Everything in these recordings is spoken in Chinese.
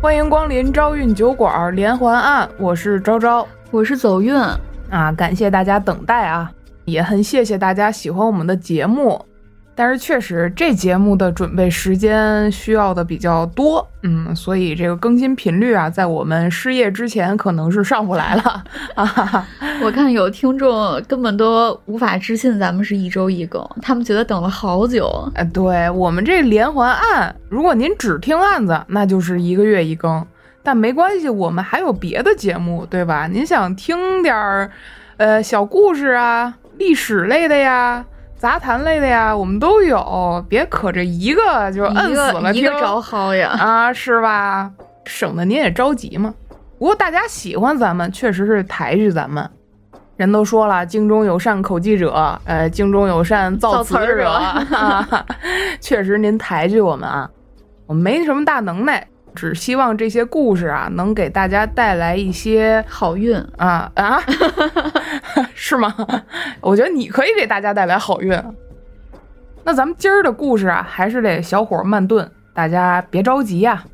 欢迎光临招运酒馆连环案，我是昭昭，我是走运啊，感谢大家等待啊，也很谢谢大家喜欢我们的节目。但是确实，这节目的准备时间需要的比较多，嗯，所以这个更新频率啊，在我们失业之前可能是上不来了啊。我看有听众根本都无法置信咱们是一周一更，他们觉得等了好久。哎，对我们这连环案，如果您只听案子，那就是一个月一更，但没关系，我们还有别的节目，对吧？您想听点儿，呃，小故事啊，历史类的呀。杂谈类的呀，我们都有，别可着一个就摁死了，一个着薅呀啊，是吧？省得您也着急嘛。不过大家喜欢咱们，确实是抬举咱们。人都说了，京中有善口技者，呃，京中有善造词者，确实您抬举我们啊，我们没什么大能耐。只希望这些故事啊，能给大家带来一些好运啊啊，是吗？我觉得你可以给大家带来好运。那咱们今儿的故事啊，还是得小火慢炖，大家别着急呀。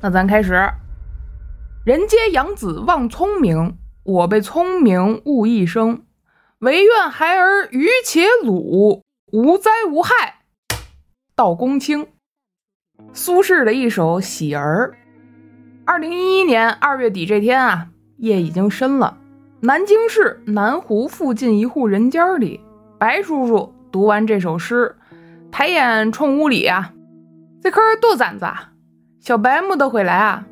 那咱开始。人皆养子望聪明，我被聪明误一生。唯愿孩儿愚且鲁，无灾无害，道公卿。苏轼的一首《喜儿》。二零一一年二月底这天啊，夜已经深了。南京市南湖附近一户人家里，白叔叔读完这首诗，抬眼冲屋里啊，这可多攒子啊！小白没得回来啊？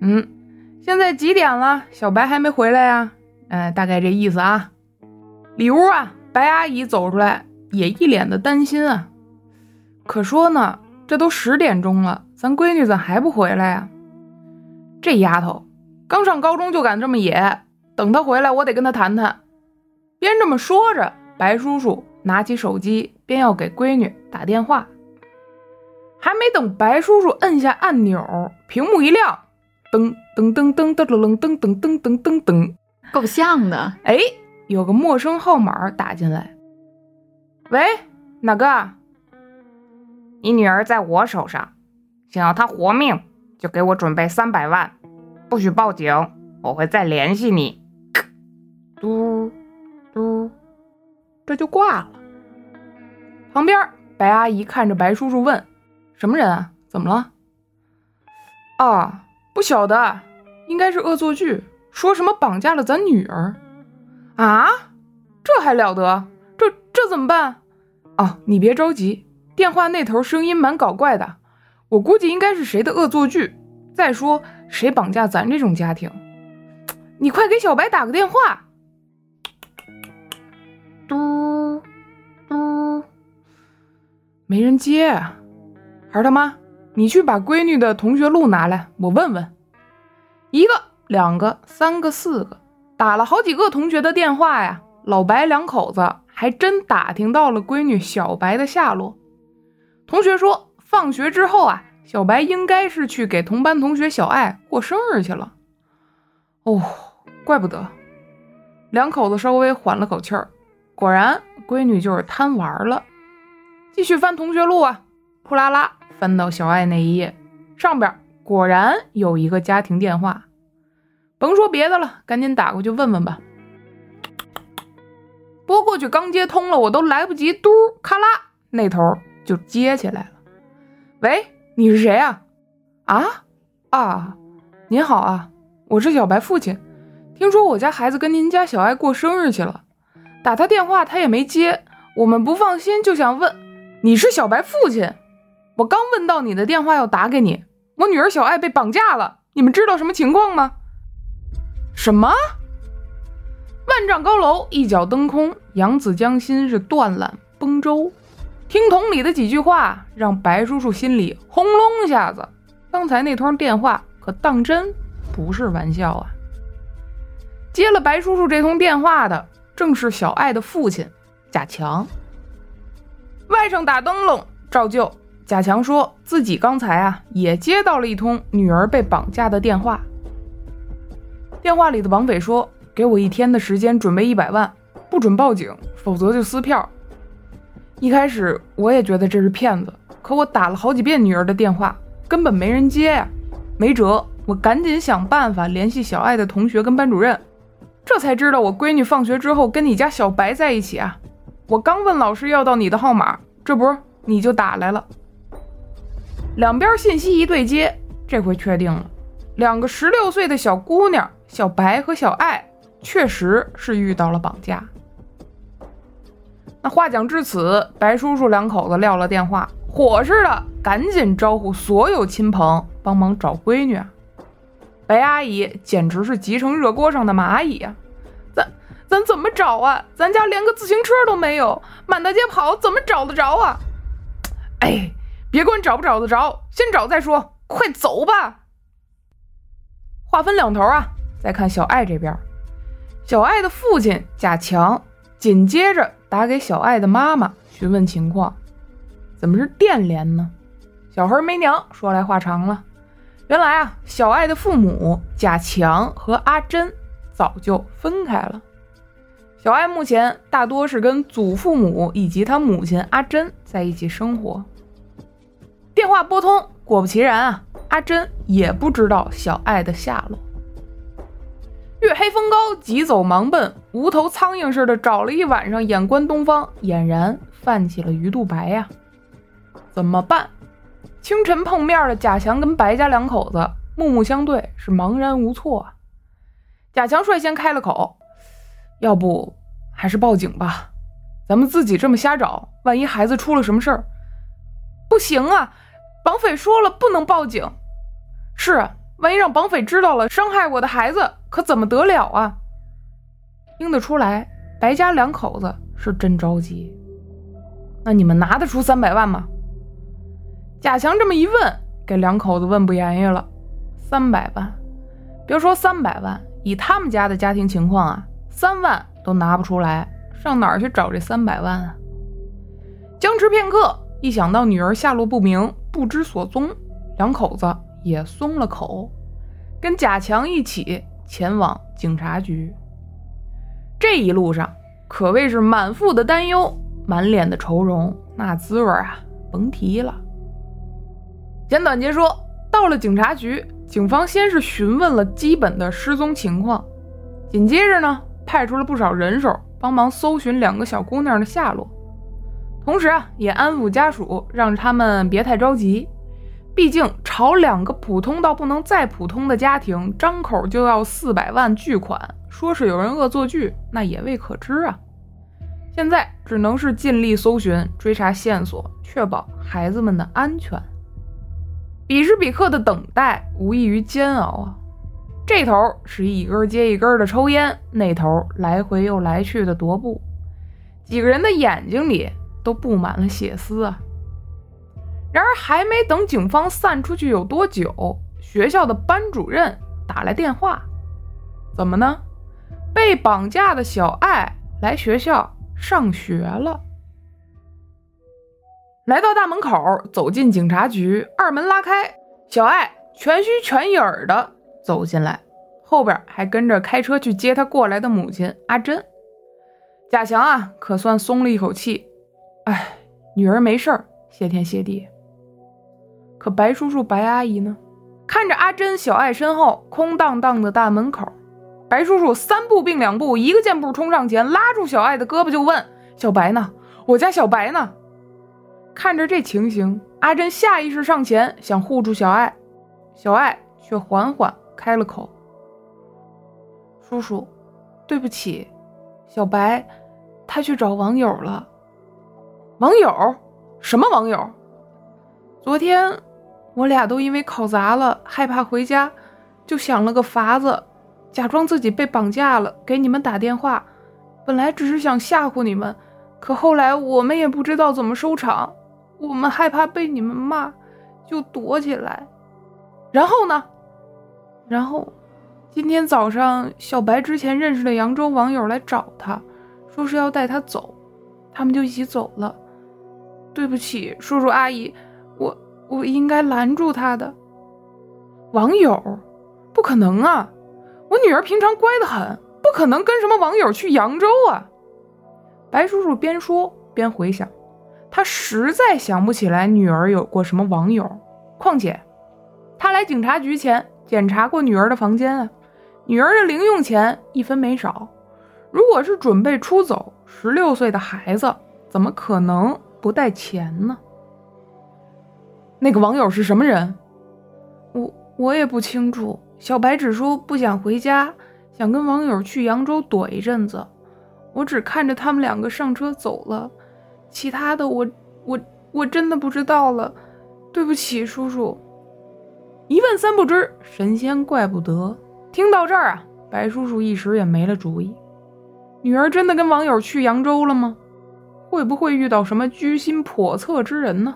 嗯，现在几点了？小白还没回来呀？哎，大概这意思啊。里屋啊，白阿姨走出来，也一脸的担心啊。可说呢。这都十点钟了，咱闺女咋还不回来呀？这丫头刚上高中就敢这么野，等他回来我得跟他谈谈。边这么说着，白叔叔拿起手机，边要给闺女打电话。还没等白叔叔摁下按钮，屏幕一亮，噔噔噔噔噔噔噔噔噔噔噔噔，够像的。哎，有个陌生号码打进来。喂，哪个？你女儿在我手上，想要她活命，就给我准备三百万，不许报警，我会再联系你。嘟嘟，这就挂了。旁边白阿姨看着白叔叔问：“什么人啊？怎么了？”啊，不晓得，应该是恶作剧，说什么绑架了咱女儿。啊，这还了得？这这怎么办？哦，你别着急。电话那头声音蛮搞怪的，我估计应该是谁的恶作剧。再说，谁绑架咱这种家庭？你快给小白打个电话。嘟嘟，没人接。孩他妈，你去把闺女的同学录拿来，我问问。一个、两个、三个、四个，打了好几个同学的电话呀。老白两口子还真打听到了闺女小白的下落。同学说，放学之后啊，小白应该是去给同班同学小爱过生日去了。哦，怪不得。两口子稍微缓了口气儿，果然闺女就是贪玩了。继续翻同学录啊，扑啦啦翻到小爱那一页，上边果然有一个家庭电话。甭说别的了，赶紧打过去问问吧。拨过去刚接通了，我都来不及嘟咔啦那头。就接起来了，喂，你是谁啊？啊啊，您好啊，我是小白父亲。听说我家孩子跟您家小爱过生日去了，打他电话他也没接，我们不放心，就想问，你是小白父亲？我刚问到你的电话要打给你，我女儿小爱被绑架了，你们知道什么情况吗？什么？万丈高楼一脚蹬空，扬子江心是断缆崩舟。听筒里的几句话，让白叔叔心里轰隆一下子。刚才那通电话可当真不是玩笑啊！接了白叔叔这通电话的，正是小爱的父亲贾强。外甥打灯笼照旧，贾强说自己刚才啊也接到了一通女儿被绑架的电话。电话里的绑匪说：“给我一天的时间准备一百万，不准报警，否则就撕票。”一开始我也觉得这是骗子，可我打了好几遍女儿的电话，根本没人接呀。没辙，我赶紧想办法联系小爱的同学跟班主任，这才知道我闺女放学之后跟你家小白在一起啊。我刚问老师要到你的号码，这不你就打来了。两边信息一对接，这回确定了，两个十六岁的小姑娘小白和小爱确实是遇到了绑架。那话讲至此，白叔叔两口子撂了电话，火似的赶紧招呼所有亲朋帮忙找闺女啊。白阿姨简直是急成热锅上的蚂蚁呀！咱咱怎么找啊？咱家连个自行车都没有，满大街跑怎么找得着啊？哎。别管找不找得着，先找再说。快走吧。话分两头啊，再看小爱这边，小爱的父亲贾强紧接着打给小爱的妈妈询问情况，怎么是电联呢？小孩没娘，说来话长了。原来啊，小爱的父母贾强和阿珍早就分开了。小爱目前大多是跟祖父母以及他母亲阿珍在一起生活。电话拨通，果不其然啊，阿珍也不知道小爱的下落。月黑风高，急走忙奔，无头苍蝇似的找了一晚上，眼观东方，俨然泛起了鱼肚白呀！怎么办？清晨碰面的贾强跟白家两口子目目相对，是茫然无措啊。贾强率先开了口：“要不还是报警吧，咱们自己这么瞎找，万一孩子出了什么事儿，不行啊！”绑匪说了不能报警，是，万一让绑匪知道了，伤害我的孩子可怎么得了啊？听得出来，白家两口子是真着急。那你们拿得出三百万吗？贾强这么一问，给两口子问不言语了。三百万，别说三百万，以他们家的家庭情况啊，三万都拿不出来，上哪儿去找这三百万啊？僵持片刻，一想到女儿下落不明。不知所踪，两口子也松了口，跟贾强一起前往警察局。这一路上可谓是满腹的担忧，满脸的愁容，那滋味啊，甭提了。简短截说，到了警察局，警方先是询问了基本的失踪情况，紧接着呢，派出了不少人手帮忙搜寻两个小姑娘的下落。同时啊，也安抚家属，让他们别太着急。毕竟朝两个普通到不能再普通的家庭，张口就要四百万巨款，说是有人恶作剧，那也未可知啊。现在只能是尽力搜寻、追查线索，确保孩子们的安全。彼时彼刻的等待，无异于煎熬啊。这头是一根接一根的抽烟，那头来回又来去的踱步，几个人的眼睛里。都布满了血丝啊！然而，还没等警方散出去有多久，学校的班主任打来电话，怎么呢？被绑架的小爱来学校上学了。来到大门口，走进警察局，二门拉开，小爱全虚全影的走进来，后边还跟着开车去接他过来的母亲阿珍。贾强啊，可算松了一口气。哎，女儿没事儿，谢天谢地。可白叔叔、白阿姨呢？看着阿珍、小爱身后空荡荡的大门口，白叔叔三步并两步，一个箭步冲上前，拉住小爱的胳膊就问：“小白呢？我家小白呢？”看着这情形，阿珍下意识上前想护住小爱，小爱却缓缓开了口：“叔叔，对不起，小白他去找网友了。”网友？什么网友？昨天我俩都因为考砸了，害怕回家，就想了个法子，假装自己被绑架了，给你们打电话。本来只是想吓唬你们，可后来我们也不知道怎么收场，我们害怕被你们骂，就躲起来。然后呢？然后今天早上，小白之前认识的扬州网友来找他，说是要带他走，他们就一起走了。对不起，叔叔阿姨，我我应该拦住他的。网友，不可能啊！我女儿平常乖得很，不可能跟什么网友去扬州啊！白叔叔边说边回想，他实在想不起来女儿有过什么网友。况且，他来警察局前检查过女儿的房间啊，女儿的零用钱一分没少。如果是准备出走，十六岁的孩子怎么可能不带钱呢？那个网友是什么人？我我也不清楚。小白只说不想回家，想跟网友去扬州躲一阵子。我只看着他们两个上车走了，其他的我我我真的不知道了。对不起，叔叔。一问三不知，神仙怪不得。听到这儿啊，白叔叔一时也没了主意。女儿真的跟网友去扬州了吗？会不会遇到什么居心叵测之人呢？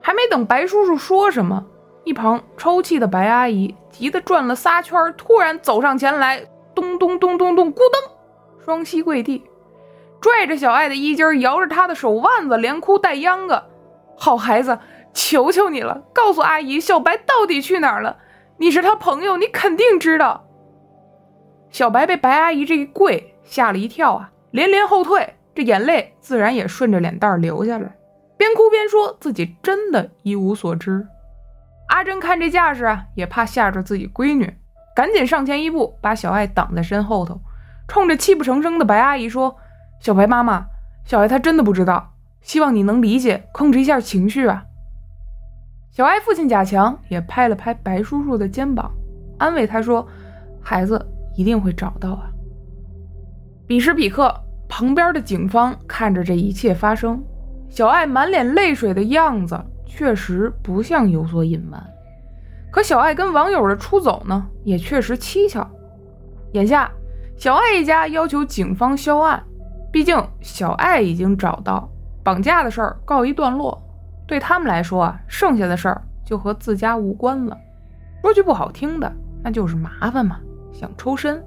还没等白叔叔说什么，一旁抽泣的白阿姨急得转了仨圈，突然走上前来，咚咚咚咚咚，咕噔，双膝跪地，拽着小爱的衣襟，摇着她的手腕子，连哭带秧歌：“好孩子，求求你了，告诉阿姨，小白到底去哪儿了？你是他朋友，你肯定知道。”小白被白阿姨这一跪吓了一跳啊，连连后退，这眼泪自然也顺着脸蛋流下来。边哭边说自己真的一无所知。阿珍看这架势啊，也怕吓着自己闺女，赶紧上前一步，把小爱挡在身后头，冲着泣不成声的白阿姨说：“小白妈妈，小爱她真的不知道，希望你能理解，控制一下情绪啊。”小爱父亲贾强也拍了拍白叔叔的肩膀，安慰他说：“孩子一定会找到啊。”彼时彼刻，旁边的警方看着这一切发生。小爱满脸泪水的样子，确实不像有所隐瞒。可小爱跟网友的出走呢，也确实蹊跷。眼下，小爱一家要求警方销案，毕竟小爱已经找到绑架的事儿告一段落，对他们来说啊，剩下的事儿就和自家无关了。说句不好听的，那就是麻烦嘛，想抽身。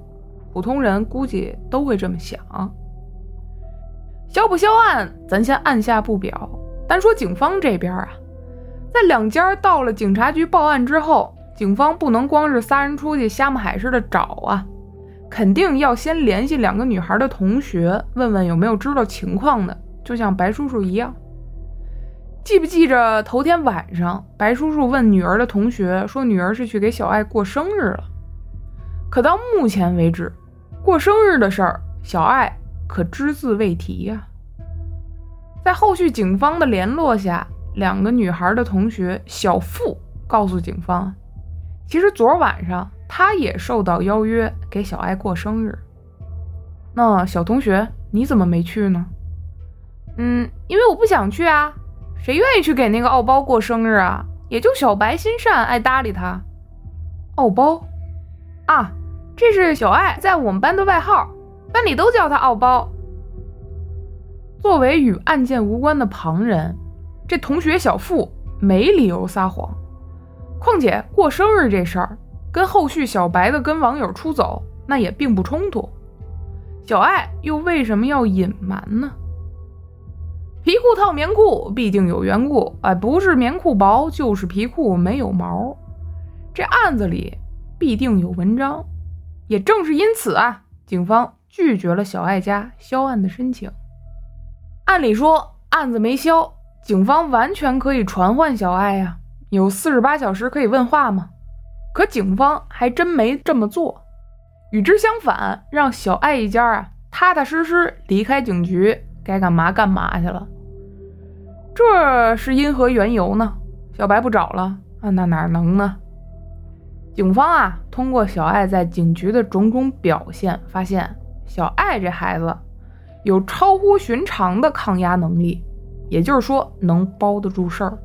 普通人估计都会这么想。销不销案，咱先按下不表。单说警方这边啊，在两家到了警察局报案之后，警方不能光是仨人出去瞎摸海似的找啊，肯定要先联系两个女孩的同学，问问有没有知道情况的。就像白叔叔一样，记不记着头天晚上，白叔叔问女儿的同学说，女儿是去给小爱过生日了。可到目前为止，过生日的事儿，小爱。可只字未提呀。在后续警方的联络下，两个女孩的同学小付告诉警方，其实昨晚上她也受到邀约给小爱过生日。那小同学你怎么没去呢？嗯，因为我不想去啊。谁愿意去给那个奥包过生日啊？也就小白心善，爱搭理他。奥包啊，这是小爱在我们班的外号。班里都叫他奥包。作为与案件无关的旁人，这同学小付没理由撒谎。况且过生日这事儿跟后续小白的跟网友出走那也并不冲突。小爱又为什么要隐瞒呢？皮裤套棉裤必定有缘故，哎，不是棉裤薄，就是皮裤没有毛。这案子里必定有文章。也正是因此啊，警方。拒绝了小爱家销案的申请。按理说，案子没销，警方完全可以传唤小爱呀，有四十八小时可以问话吗？可警方还真没这么做。与之相反，让小爱一家啊踏踏实实离开警局，该干嘛干嘛去了。这是因何缘由呢？小白不找了啊？那哪能呢？警方啊，通过小爱在警局的种种表现，发现。小爱这孩子有超乎寻常的抗压能力，也就是说能包得住事儿。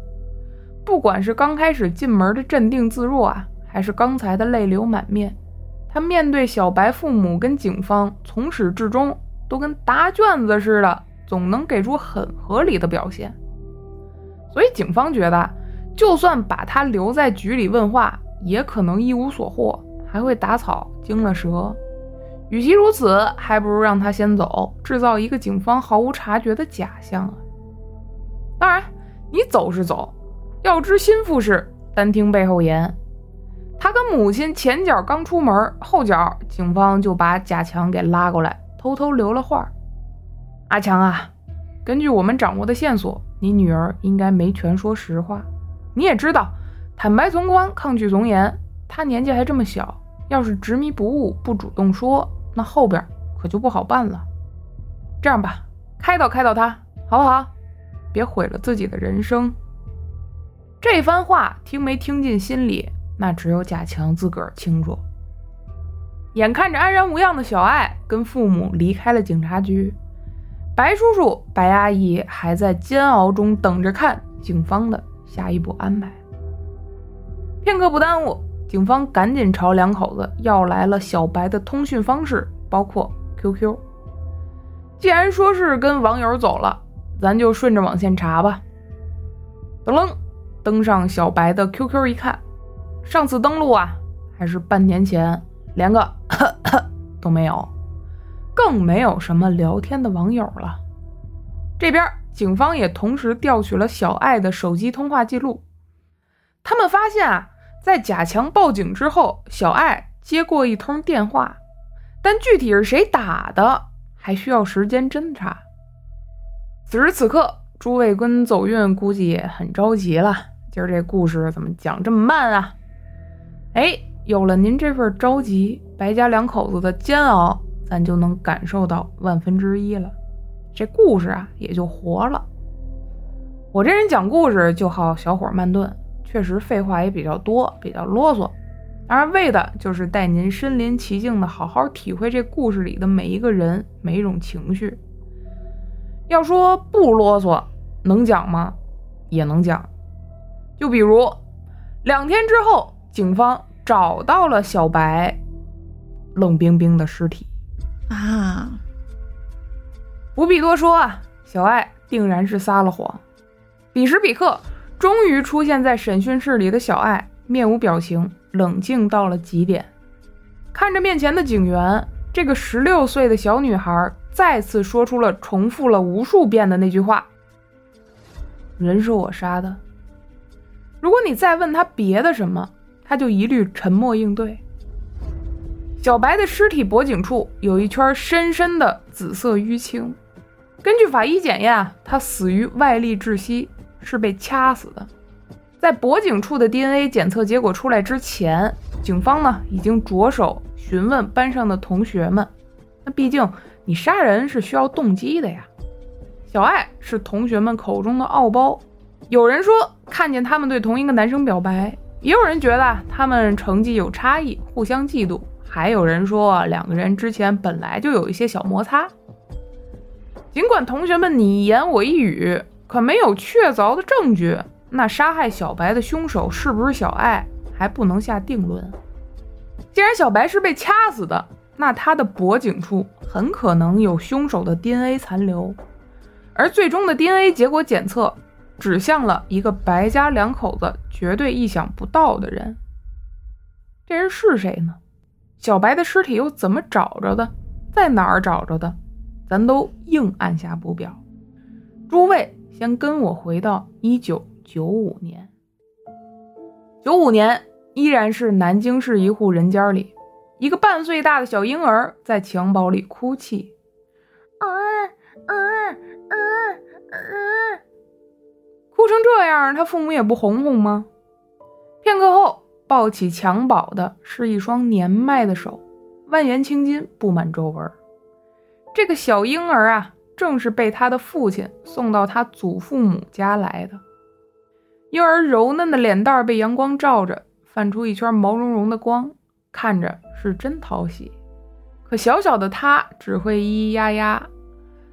不管是刚开始进门的镇定自若啊，还是刚才的泪流满面，他面对小白父母跟警方，从始至终都跟答卷子似的，总能给出很合理的表现。所以警方觉得，就算把他留在局里问话，也可能一无所获，还会打草惊了蛇。与其如此，还不如让他先走，制造一个警方毫无察觉的假象啊！当然，你走是走，要知心腹事，单听背后言。他跟母亲前脚刚出门，后脚警方就把贾强给拉过来，偷偷留了话：“阿强啊，根据我们掌握的线索，你女儿应该没全说实话。你也知道，坦白从宽，抗拒从严。他年纪还这么小，要是执迷不悟，不主动说，那后边可就不好办了。这样吧，开导开导他，好不好？别毁了自己的人生。这番话听没听进心里，那只有贾强自个儿清楚。眼看着安然无恙的小爱跟父母离开了警察局，白叔叔、白阿姨还在煎熬中等着看警方的下一步安排。片刻不耽误，警方赶紧朝两口子要来了小白的通讯方式，包括 QQ。既然说是跟网友走了，咱就顺着网线查吧。噔噔，登上小白的 QQ 一看，上次登录啊，还是半年前，连个咳 咳都没有，更没有什么聊天的网友了。这边警方也同时调取了小爱的手机通话记录，他们发现啊。在贾强报警之后，小爱接过一通电话，但具体是谁打的，还需要时间侦查。此时此刻，朱卫跟走运估计也很着急了。今儿这故事怎么讲这么慢啊？哎，有了您这份着急，白家两口子的煎熬，咱就能感受到万分之一了。这故事啊，也就活了。我这人讲故事就好小火慢炖。确实废话也比较多，比较啰嗦，而为的就是带您身临其境的好好体会这故事里的每一个人、每一种情绪。要说不啰嗦，能讲吗？也能讲。就比如两天之后，警方找到了小白冷冰冰的尸体啊！不必多说啊，小爱定然是撒了谎。彼时彼刻。终于出现在审讯室里的小爱，面无表情，冷静到了极点。看着面前的警员，这个十六岁的小女孩再次说出了重复了无数遍的那句话：“人是我杀的。”如果你再问他别的什么，他就一律沉默应对。小白的尸体脖颈处有一圈深深的紫色淤青，根据法医检验，他死于外力窒息。是被掐死的。在脖颈处的 DNA 检测结果出来之前，警方呢已经着手询问班上的同学们。那毕竟你杀人是需要动机的呀。小爱是同学们口中的傲包，有人说看见他们对同一个男生表白，也有人觉得他们成绩有差异，互相嫉妒，还有人说两个人之前本来就有一些小摩擦。尽管同学们你一言我一语。可没有确凿的证据，那杀害小白的凶手是不是小爱还不能下定论。既然小白是被掐死的，那他的脖颈处很可能有凶手的 DNA 残留，而最终的 DNA 结果检测指向了一个白家两口子绝对意想不到的人。这人是谁呢？小白的尸体又怎么找着的？在哪儿找着的？咱都硬按下不表。诸位。先跟我回到一九九五年。九五年，依然是南京市一户人家里，一个半岁大的小婴儿在襁褓里哭泣，哭成这样，他父母也不哄哄吗？片刻后，抱起襁褓的是一双年迈的手，蜿蜒青筋，布满皱纹。这个小婴儿啊。正是被他的父亲送到他祖父母家来的。婴儿柔嫩的脸蛋被阳光照着，泛出一圈毛茸茸的光，看着是真讨喜。可小小的他只会咿咿呀呀，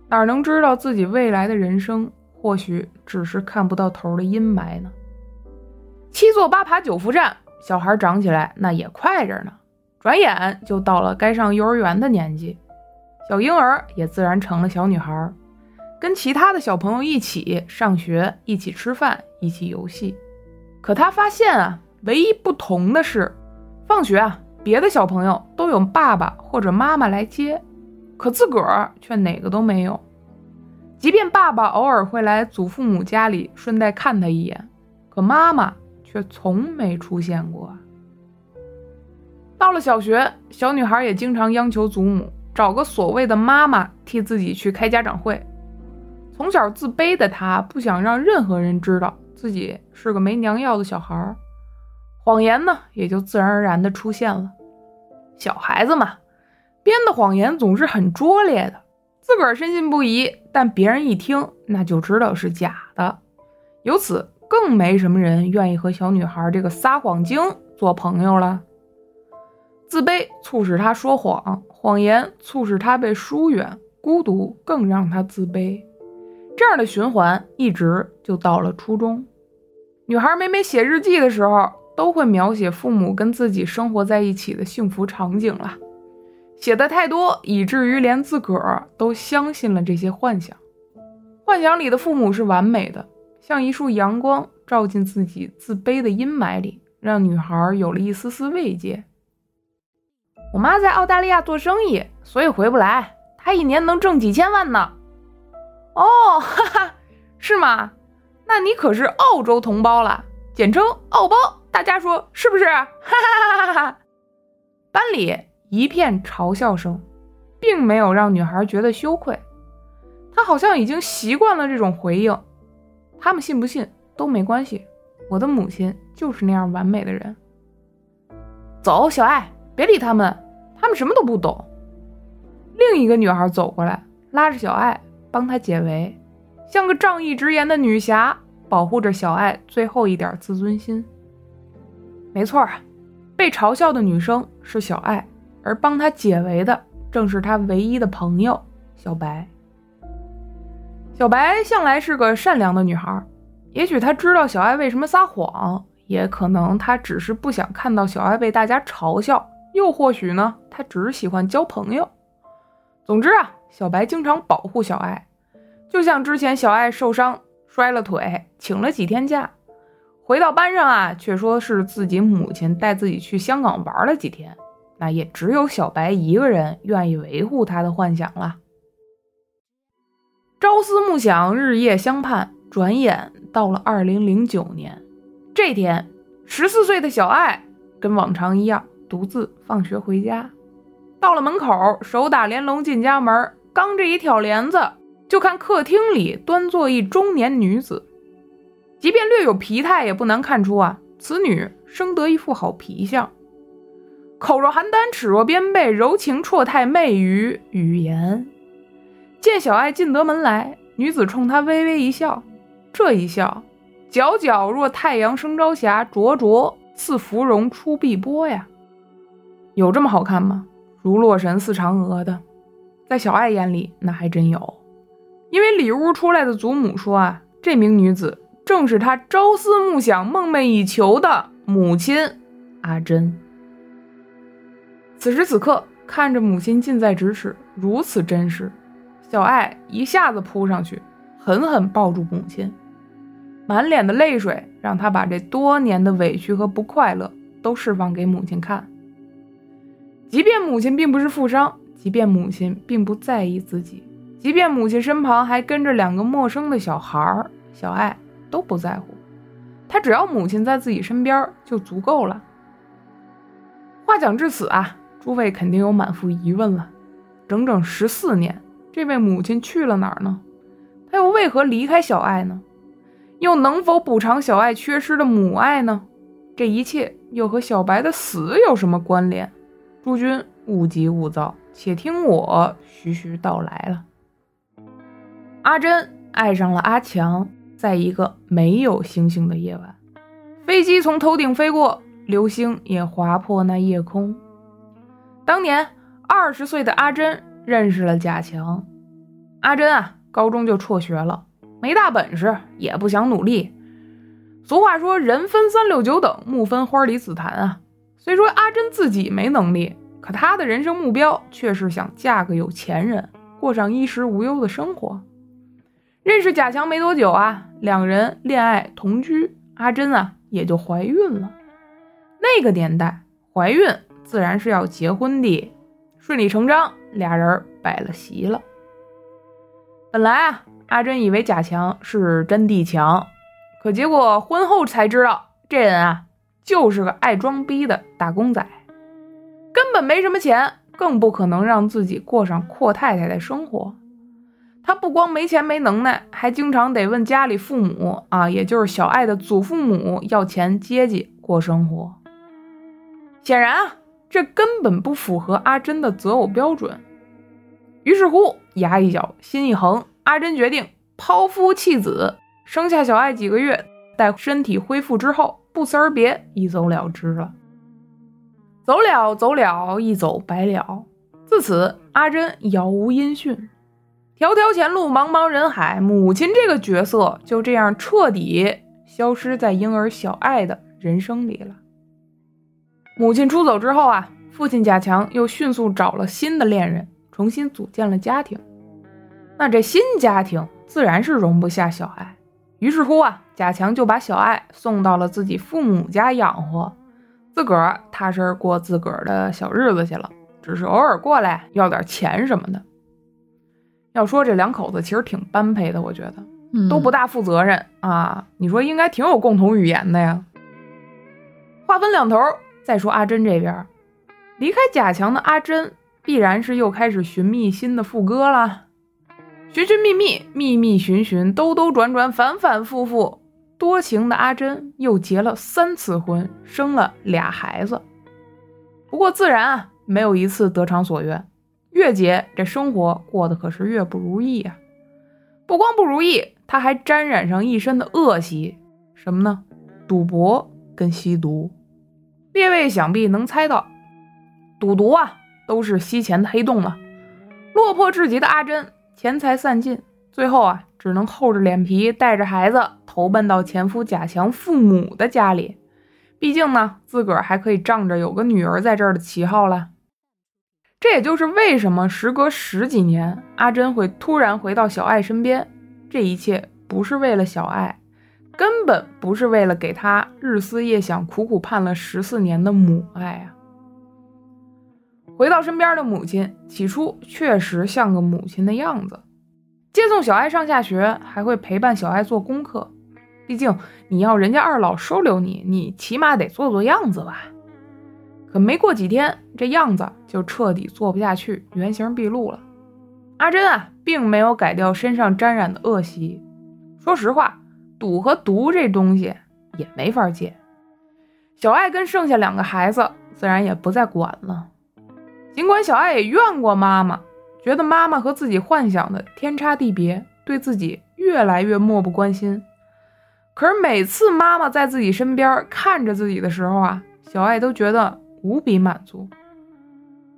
哪能知道自己未来的人生或许只是看不到头的阴霾呢？七坐八爬九扶站，小孩长起来那也快着呢，转眼就到了该上幼儿园的年纪。小婴儿也自然成了小女孩，跟其他的小朋友一起上学，一起吃饭，一起游戏。可他发现啊，唯一不同的是，放学啊，别的小朋友都有爸爸或者妈妈来接，可自个儿却哪个都没有。即便爸爸偶尔会来祖父母家里顺带看他一眼，可妈妈却从没出现过。到了小学，小女孩也经常央求祖母。找个所谓的妈妈替自己去开家长会。从小自卑的她，不想让任何人知道自己是个没娘要的小孩，谎言呢也就自然而然的出现了。小孩子嘛，编的谎言总是很拙劣的，自个儿深信不疑，但别人一听那就知道是假的。由此，更没什么人愿意和小女孩这个撒谎精做朋友了。自卑促使她说谎，谎言促使她被疏远，孤独更让她自卑。这样的循环一直就到了初中。女孩每每写日记的时候，都会描写父母跟自己生活在一起的幸福场景了。写的太多，以至于连自个儿都相信了这些幻想。幻想里的父母是完美的，像一束阳光照进自己自卑的阴霾里，让女孩有了一丝丝慰藉。我妈在澳大利亚做生意，所以回不来。她一年能挣几千万呢。哦，哈哈，是吗？那你可是澳洲同胞了，简称澳胞。大家说是不是？哈哈哈哈哈哈！班里一片嘲笑声，并没有让女孩觉得羞愧。她好像已经习惯了这种回应。他们信不信都没关系，我的母亲就是那样完美的人。走，小爱，别理他们，他们什么都不懂。另一个女孩走过来，拉着小爱。帮她解围，像个仗义直言的女侠，保护着小爱最后一点自尊心。没错，被嘲笑的女生是小爱，而帮她解围的正是她唯一的朋友小白。小白向来是个善良的女孩，也许她知道小爱为什么撒谎，也可能她只是不想看到小爱被大家嘲笑，又或许呢，她只是喜欢交朋友。总之啊。小白经常保护小爱，就像之前小爱受伤摔了腿，请了几天假，回到班上啊，却说是自己母亲带自己去香港玩了几天。那也只有小白一个人愿意维护他的幻想了。朝思暮想，日夜相盼，转眼到了二零零九年，这天，十四岁的小爱跟往常一样，独自放学回家，到了门口，手打帘笼进家门。刚这一挑帘子，就看客厅里端坐一中年女子，即便略有疲态，也不难看出啊，此女生得一副好皮相。口若邯郸，齿若边贝，柔情绰态，媚于语言。见小爱进得门来，女子冲他微微一笑，这一笑，皎皎若太阳升朝霞，灼灼似芙蓉出碧波呀。有这么好看吗？如洛神似嫦娥的。在小爱眼里，那还真有，因为里屋出来的祖母说啊，这名女子正是她朝思暮想、梦寐以求的母亲阿珍。此时此刻，看着母亲近在咫尺，如此真实，小爱一下子扑上去，狠狠抱住母亲，满脸的泪水，让她把这多年的委屈和不快乐都释放给母亲看。即便母亲并不是富商。即便母亲并不在意自己，即便母亲身旁还跟着两个陌生的小孩儿，小爱都不在乎。他只要母亲在自己身边就足够了。话讲至此啊，诸位肯定有满腹疑问了：整整十四年，这位母亲去了哪儿呢？她又为何离开小爱呢？又能否补偿小爱缺失的母爱呢？这一切又和小白的死有什么关联？诸君勿急勿躁。且听我徐徐道来了。阿珍爱上了阿强，在一个没有星星的夜晚，飞机从头顶飞过，流星也划破那夜空。当年二十岁的阿珍认识了贾强。阿珍啊，高中就辍学了，没大本事，也不想努力。俗话说，人分三六九等，木分花离紫檀啊。虽说阿珍自己没能力。可她的人生目标却是想嫁个有钱人，过上衣食无忧的生活。认识贾强没多久啊，两人恋爱同居，阿珍啊也就怀孕了。那个年代，怀孕自然是要结婚的，顺理成章，俩人摆了席了。本来啊，阿珍以为贾强是真地强，可结果婚后才知道，这人啊就是个爱装逼的打工仔。根本没什么钱，更不可能让自己过上阔太太的生活。他不光没钱没能耐，还经常得问家里父母啊，也就是小爱的祖父母要钱接济过生活。显然啊，这根本不符合阿珍的择偶标准。于是乎，牙一咬，心一横，阿珍决定抛夫弃子，生下小爱几个月，待身体恢复之后，不辞而别，一走了之了。走了，走了，一走百了。自此，阿珍杳无音讯。迢迢前路，茫茫人海，母亲这个角色就这样彻底消失在婴儿小爱的人生里了。母亲出走之后啊，父亲贾强又迅速找了新的恋人，重新组建了家庭。那这新家庭自然是容不下小爱，于是乎啊，贾强就把小爱送到了自己父母家养活，自个儿踏实过自个儿的小日子去了，只是偶尔过来要点钱什么的。要说这两口子其实挺般配的，我觉得都不大负责任啊。你说应该挺有共同语言的呀。话分两头，再说阿珍这边，离开贾强的阿珍，必然是又开始寻觅新的副歌了。寻寻觅觅，觅觅寻寻，兜兜转转，反反复复，多情的阿珍又结了三次婚，生了俩孩子。不过自然啊，没有一次得偿所愿。越结这生活过得可是越不如意啊！不光不如意，她还沾染上一身的恶习，什么呢？赌博跟吸毒。列位想必能猜到，赌毒啊，都是吸钱的黑洞了。落魄至极的阿珍，钱财散尽，最后啊，只能厚着脸皮带着孩子投奔到前夫贾强父母的家里。毕竟呢，自个儿还可以仗着有个女儿在这儿的旗号了。这也就是为什么时隔十几年，阿珍会突然回到小爱身边。这一切不是为了小爱，根本不是为了给他日思夜想、苦苦盼了十四年的母爱啊！回到身边的母亲，起初确实像个母亲的样子，接送小爱上下学，还会陪伴小爱做功课。毕竟你要人家二老收留你，你起码得做做样子吧。可没过几天，这样子就彻底做不下去，原形毕露了。阿珍啊，并没有改掉身上沾染的恶习。说实话，赌和毒这东西也没法戒。小爱跟剩下两个孩子，自然也不再管了。尽管小爱也怨过妈妈，觉得妈妈和自己幻想的天差地别，对自己越来越漠不关心。可是每次妈妈在自己身边看着自己的时候啊，小爱都觉得。无比满足。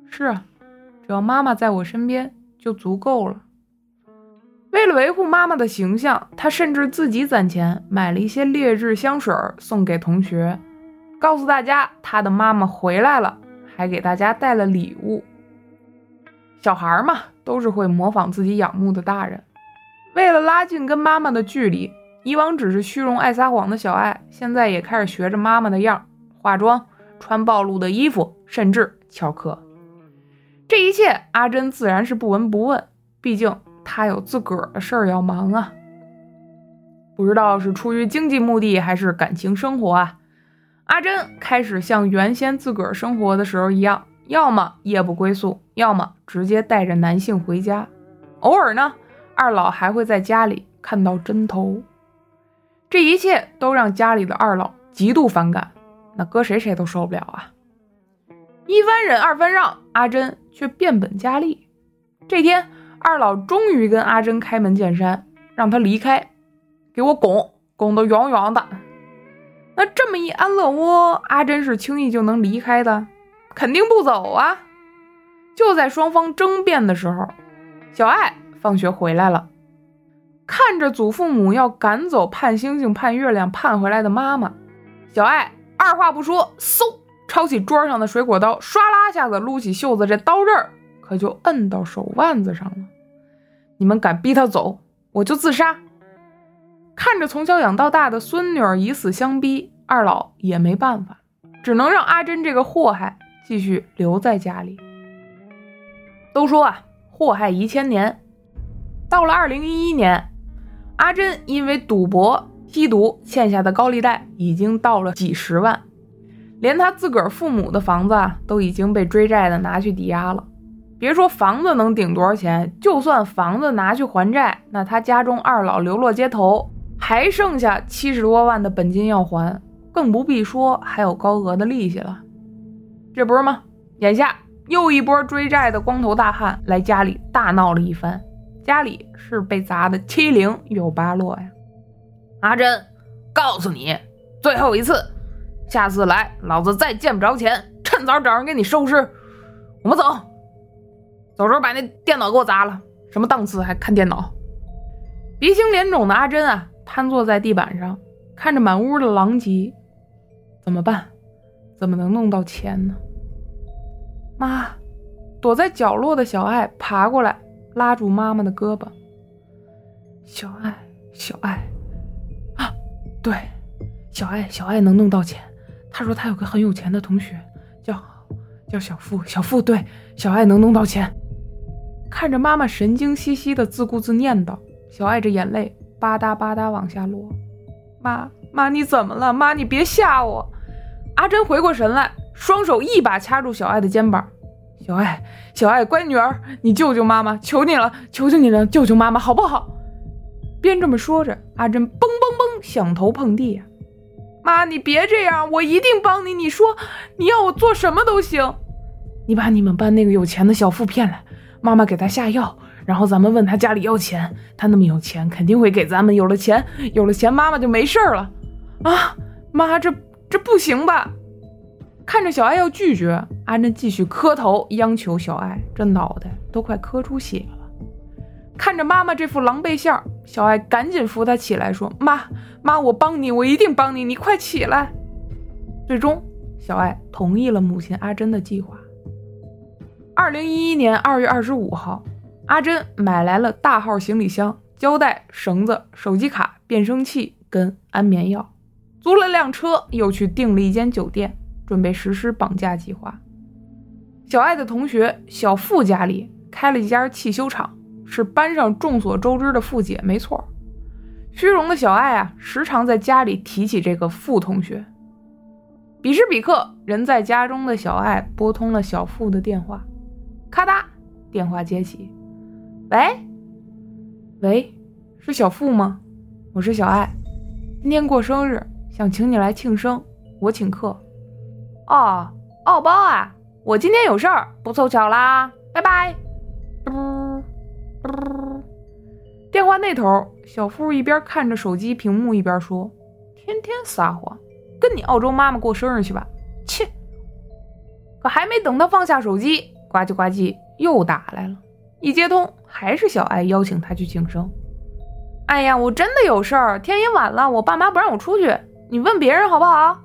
是啊，只要妈妈在我身边就足够了。为了维护妈妈的形象，他甚至自己攒钱买了一些劣质香水送给同学，告诉大家他的妈妈回来了，还给大家带了礼物。小孩嘛，都是会模仿自己仰慕的大人。为了拉近跟妈妈的距离，以往只是虚荣爱撒谎的小爱，现在也开始学着妈妈的样化妆。穿暴露的衣服，甚至翘课，这一切阿珍自然是不闻不问。毕竟她有自个儿的事儿要忙啊。不知道是出于经济目的还是感情生活啊，阿珍开始像原先自个儿生活的时候一样，要么夜不归宿，要么直接带着男性回家。偶尔呢，二老还会在家里看到针头。这一切都让家里的二老极度反感。那搁谁谁都受不了啊！一番忍，二番让，阿珍却变本加厉。这天，二老终于跟阿珍开门见山，让他离开，给我拱，拱得远远的。那这么一安乐窝，阿珍是轻易就能离开的？肯定不走啊！就在双方争辩的时候，小爱放学回来了，看着祖父母要赶走盼星星盼月亮盼回来的妈妈，小爱。二话不说，嗖，抄起桌上的水果刀，唰啦一下子撸起袖子，这刀刃儿可就摁到手腕子上了。你们敢逼他走，我就自杀！看着从小养到大的孙女儿以死相逼，二老也没办法，只能让阿珍这个祸害继续留在家里。都说啊，祸害一千年。到了二零一一年，阿珍因为赌博。吸毒欠下的高利贷已经到了几十万，连他自个儿父母的房子啊都已经被追债的拿去抵押了。别说房子能顶多少钱，就算房子拿去还债，那他家中二老流落街头，还剩下七十多万的本金要还。更不必说还有高额的利息了。这不是吗？眼下又一波追债的光头大汉来家里大闹了一番，家里是被砸的七零有八落呀。阿珍，告诉你，最后一次，下次来老子再见不着钱，趁早找人给你收尸。我们走，走时候把那电脑给我砸了，什么档次还看电脑？鼻青脸肿的阿珍啊，瘫坐在地板上，看着满屋的狼藉，怎么办？怎么能弄到钱呢？妈，躲在角落的小爱爬过来，拉住妈妈的胳膊。小爱，小爱，啊，对，小爱，小爱能弄到钱。他说他有个很有钱的同学，叫叫小付，小付对，小爱能弄到钱。看着妈妈神经兮兮的自顾自念叨。小爱这眼泪吧嗒吧嗒往下落，妈妈你怎么了？妈你别吓我！阿珍回过神来，双手一把掐住小爱的肩膀。小爱，小爱，乖女儿，你救救妈妈，求你了，求求你了，救救妈妈好不好？边这么说着，阿珍嘣嘣嘣响头碰地呀！妈你别这样，我一定帮你。你说你要我做什么都行。你把你们班那个有钱的小富骗来，妈妈给他下药。然后咱们问他家里要钱，他那么有钱，肯定会给咱们。有了钱，有了钱，妈妈就没事了。啊，妈，这这不行吧？看着小爱要拒绝，阿珍继续磕头央求小爱，这脑袋都快磕出血了。看着妈妈这副狼狈相，小爱赶紧扶她起来，说：“妈妈，我帮你，我一定帮你，你快起来。”最终，小爱同意了母亲阿珍的计划。二零一一年二月二十五号。阿珍买来了大号行李箱、胶带、绳子、手机卡、变声器跟安眠药，租了辆车，又去订了一间酒店，准备实施绑架计划。小爱的同学小付家里开了一家汽修厂，是班上众所周知的富姐，没错。虚荣的小爱啊，时常在家里提起这个付同学。彼时彼刻，人在家中的小爱拨通了小付的电话，咔嗒，电话接起。喂，喂，是小付吗？我是小爱，今天过生日，想请你来庆生，我请客。哦，哦包啊，我今天有事儿，不凑巧啦，拜拜。电话那头，小付一边看着手机屏幕，一边说：“天天撒谎，跟你澳洲妈妈过生日去吧。”切！可还没等他放下手机，呱唧呱唧又打来了。一接通，还是小爱邀请他去庆生。哎呀，我真的有事儿，天也晚了，我爸妈不让我出去，你问别人好不好？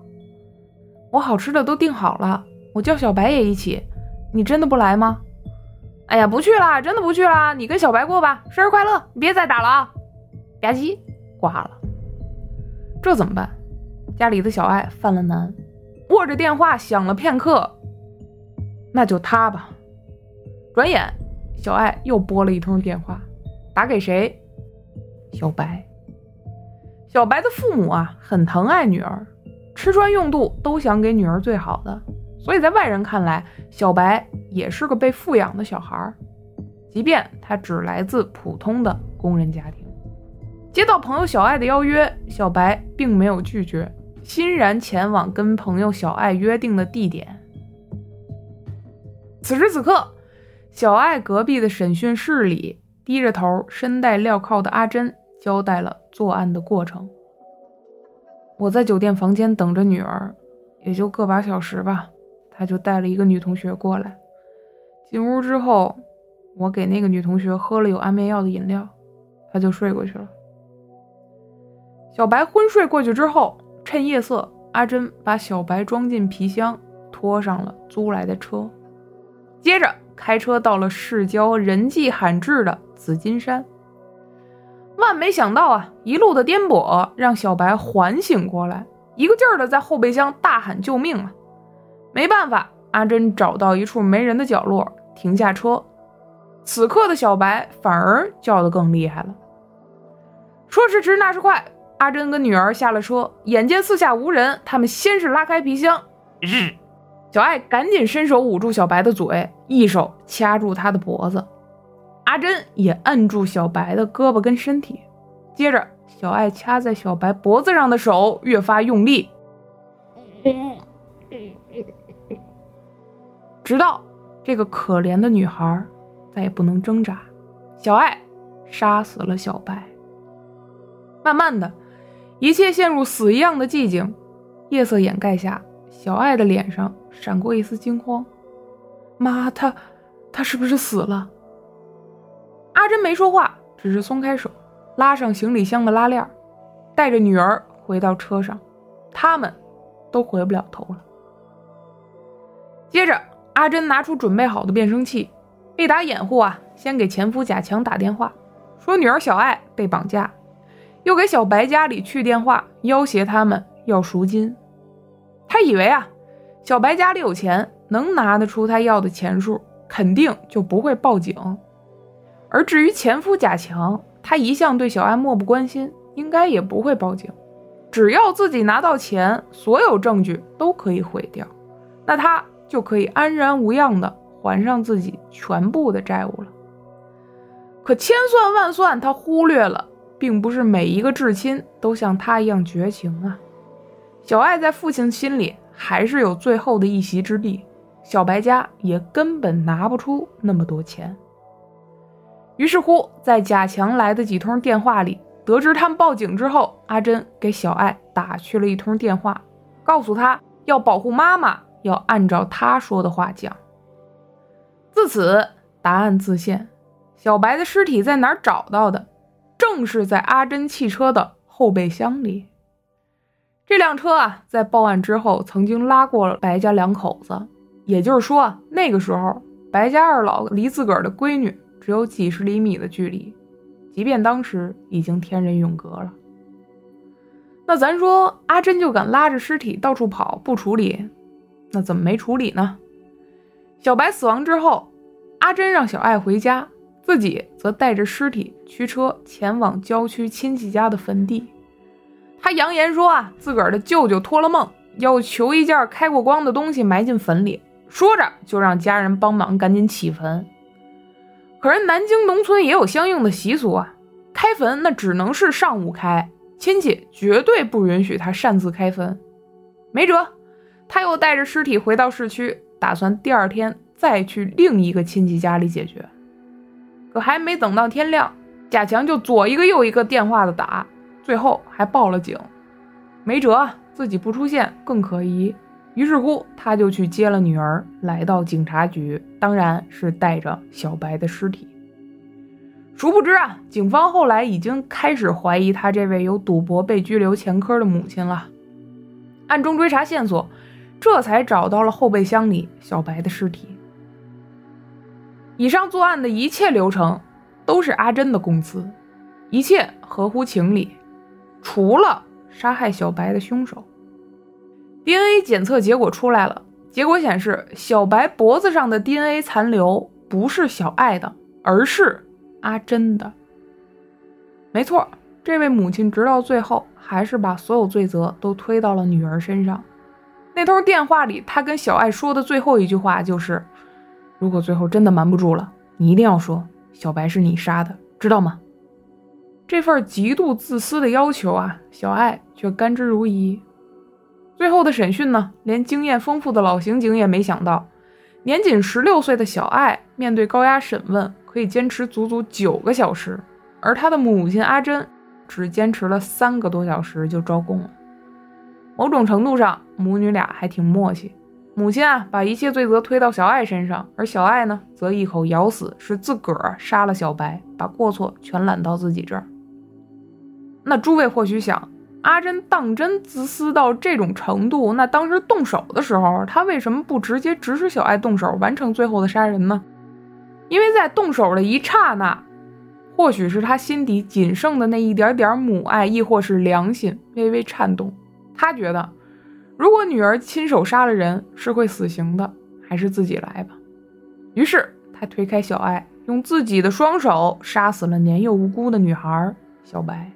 我好吃的都订好了，我叫小白也一起。你真的不来吗？哎呀，不去了，真的不去了，你跟小白过吧，生日快乐！你别再打了啊！吧唧，挂了。这怎么办？家里的小爱犯了难，握着电话想了片刻，那就他吧。转眼。小爱又拨了一通电话，打给谁？小白。小白的父母啊，很疼爱女儿，吃穿用度都想给女儿最好的，所以在外人看来，小白也是个被富养的小孩。即便他只来自普通的工人家庭，接到朋友小爱的邀约，小白并没有拒绝，欣然前往跟朋友小爱约定的地点。此时此刻。小爱隔壁的审讯室里，低着头、身带镣铐的阿珍交代了作案的过程。我在酒店房间等着女儿，也就个把小时吧，他就带了一个女同学过来。进屋之后，我给那个女同学喝了有安眠药的饮料，她就睡过去了。小白昏睡过去之后，趁夜色，阿珍把小白装进皮箱，拖上了租来的车，接着。开车到了市郊人迹罕至的紫金山，万没想到啊，一路的颠簸让小白缓醒过来，一个劲儿的在后备箱大喊救命啊！没办法，阿珍找到一处没人的角落停下车。此刻的小白反而叫得更厉害了。说时迟，那时快，阿珍跟女儿下了车，眼见四下无人，他们先是拉开皮箱，日。小爱赶紧伸手捂住小白的嘴，一手掐住他的脖子阿珍也摁住小白的胳膊跟身体接着小爱掐在小白脖子上的手越发用力直到这个可怜的女孩再也不能挣扎小爱杀死了小白。慢慢的一切陷入死一样的寂静夜色掩盖下小爱的脸上闪过一丝惊慌妈，他，他是不是死了？”阿珍没说话，只是松开手，拉上行李箱的拉链，带着女儿回到车上。他们都回不了头了。接着，阿珍拿出准备好的变声器，为打掩护啊，先给前夫贾强打电话，说女儿小爱被绑架，又给小白家里去电话，要挟他们。要赎金，他以为啊，小白家里有钱，能拿得出他要的钱数，肯定就不会报警。而至于前夫贾强，他一向对小爱漠不关心，应该也不会报警。只要自己拿到钱，所有证据都可以毁掉，那他就可以安然无恙的还上自己全部的债务了。可千算万算，他忽略了，并不是每一个至亲都像他一样绝情啊。小爱在父亲心里还是有最后的一席之地，小白家也根本拿不出那么多钱。于是乎，在贾强来的几通电话里，得知他们报警之后，阿珍给小爱打去了一通电话，告诉他要保护妈妈，要按照他说的话讲。自此，答案自现：小白的尸体在哪儿找到的？正是在阿珍汽车的后备箱里。这辆车啊，在报案之后曾经拉过了白家两口子，也就是说，那个时候白家二老离自个儿的闺女只有几十厘米的距离，即便当时已经天人永隔了。那咱说阿珍就敢拉着尸体到处跑不处理，那怎么没处理呢？小白死亡之后，阿珍让小爱回家，自己则带着尸体驱车前往郊区亲戚家的坟地。他扬言说啊，自个儿的舅舅托了梦，要求一件开过光的东西埋进坟里。说着就让家人帮忙赶紧起坟。可是南京农村也有相应的习俗啊，开坟那只能是上午开，亲戚绝对不允许他擅自开坟。没辙，他又带着尸体回到市区，打算第二天再去另一个亲戚家里解决。可还没等到天亮，贾强就左一个右一个电话的打。最后还报了警，没辙，自己不出现更可疑。于是乎，他就去接了女儿，来到警察局，当然是带着小白的尸体。殊不知啊，警方后来已经开始怀疑他这位有赌博被拘留前科的母亲了。暗中追查线索，这才找到了后备箱里小白的尸体。以上作案的一切流程都是阿珍的供词，一切合乎情理。除了杀害小白的凶手，DNA 检测结果出来了。结果显示，小白脖子上的 DNA 残留不是小爱的，而是阿珍的。没错，这位母亲直到最后还是把所有罪责都推到了女儿身上。那通电话里，她跟小爱说的最后一句话就是：“如果最后真的瞒不住了，你一定要说小白是你杀的，知道吗？”这份极度自私的要求啊，小爱却甘之如饴。最后的审讯呢，连经验丰富的老刑警也没想到，年仅十六岁的小爱面对高压审问可以坚持足足九个小时，而他的母亲阿珍只坚持了三个多小时就招供了。某种程度上，母女俩还挺默契。母亲啊，把一切罪责推到小爱身上，而小爱呢，则一口咬死是自个儿杀了小白，把过错全揽到自己这儿。那诸位或许想，阿珍当真自私到这种程度？那当时动手的时候，他为什么不直接指使小爱动手，完成最后的杀人呢？因为在动手的一刹那，或许是他心底仅剩的那一点点母爱，亦或是良心微微颤动。他觉得，如果女儿亲手杀了人，是会死刑的，还是自己来吧。于是他推开小爱，用自己的双手杀死了年幼无辜的女孩小白。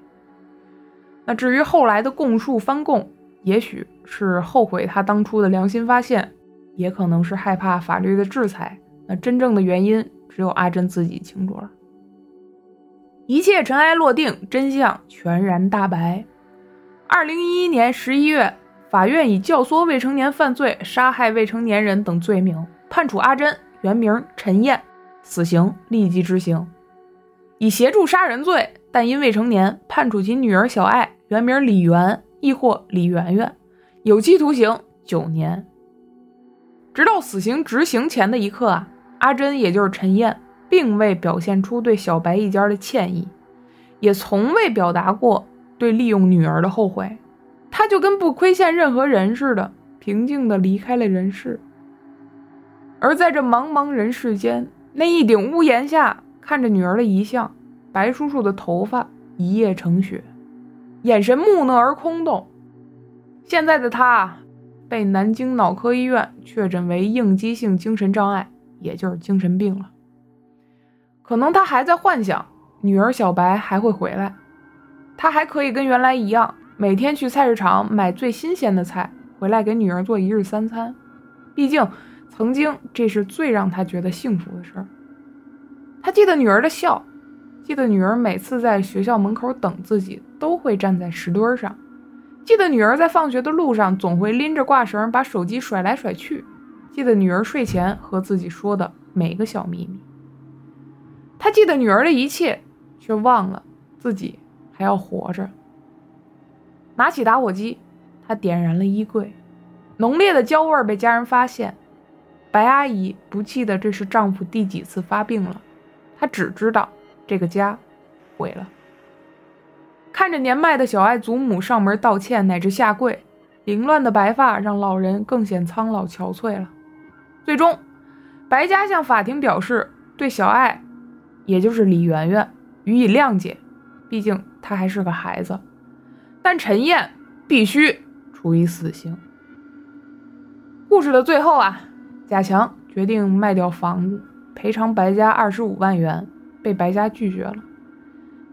那至于后来的供述翻供，也许是后悔他当初的良心发现，也可能是害怕法律的制裁。那真正的原因，只有阿珍自己清楚了。一切尘埃落定，真相全然大白。二零一一年十一月，法院以教唆未成年犯罪、杀害未成年人等罪名，判处阿珍原名陈燕死刑立即执行，以协助杀人罪，但因未成年，判处其女儿小爱原名李媛，亦或李媛媛，有期徒刑九年。直到死刑执行前的一刻啊，阿珍也就是陈燕，并未表现出对小白一家的歉意，也从未表达过对利用女儿的后悔。她就跟不亏欠任何人似的，平静地离开了人世。而在这茫茫人世间，那一顶屋檐下，看着女儿的遗像，白叔叔的头发一夜成雪，眼神木讷而空洞。现在的他，被南京脑科医院确诊为应激性精神障碍，也就是精神病了。可能他还在幻想女儿小白还会回来，他还可以跟原来一样，每天去菜市场买最新鲜的菜回来给女儿做一日三餐。毕竟。曾经，这是最让他觉得幸福的事儿。他记得女儿的笑，记得女儿每次在学校门口等自己都会站在石墩上，记得女儿在放学的路上总会拎着挂绳把手机甩来甩去，记得女儿睡前和自己说的每个小秘密。他记得女儿的一切，却忘了自己还要活着。拿起打火机，他点燃了衣柜，浓烈的焦味被家人发现。白阿姨不记得这是丈夫第几次发病了，他只知道这个家毁了。看着年迈的小爱祖母上门道歉乃至下跪，凌乱的白发让老人更显苍老憔悴了。最终，白家向法庭表示对小爱，也就是李媛媛予以谅解，毕竟她还是个孩子。但陈燕必须处以死刑。故事的最后啊。贾强决定卖掉房子，赔偿白家二十五万元，被白家拒绝了。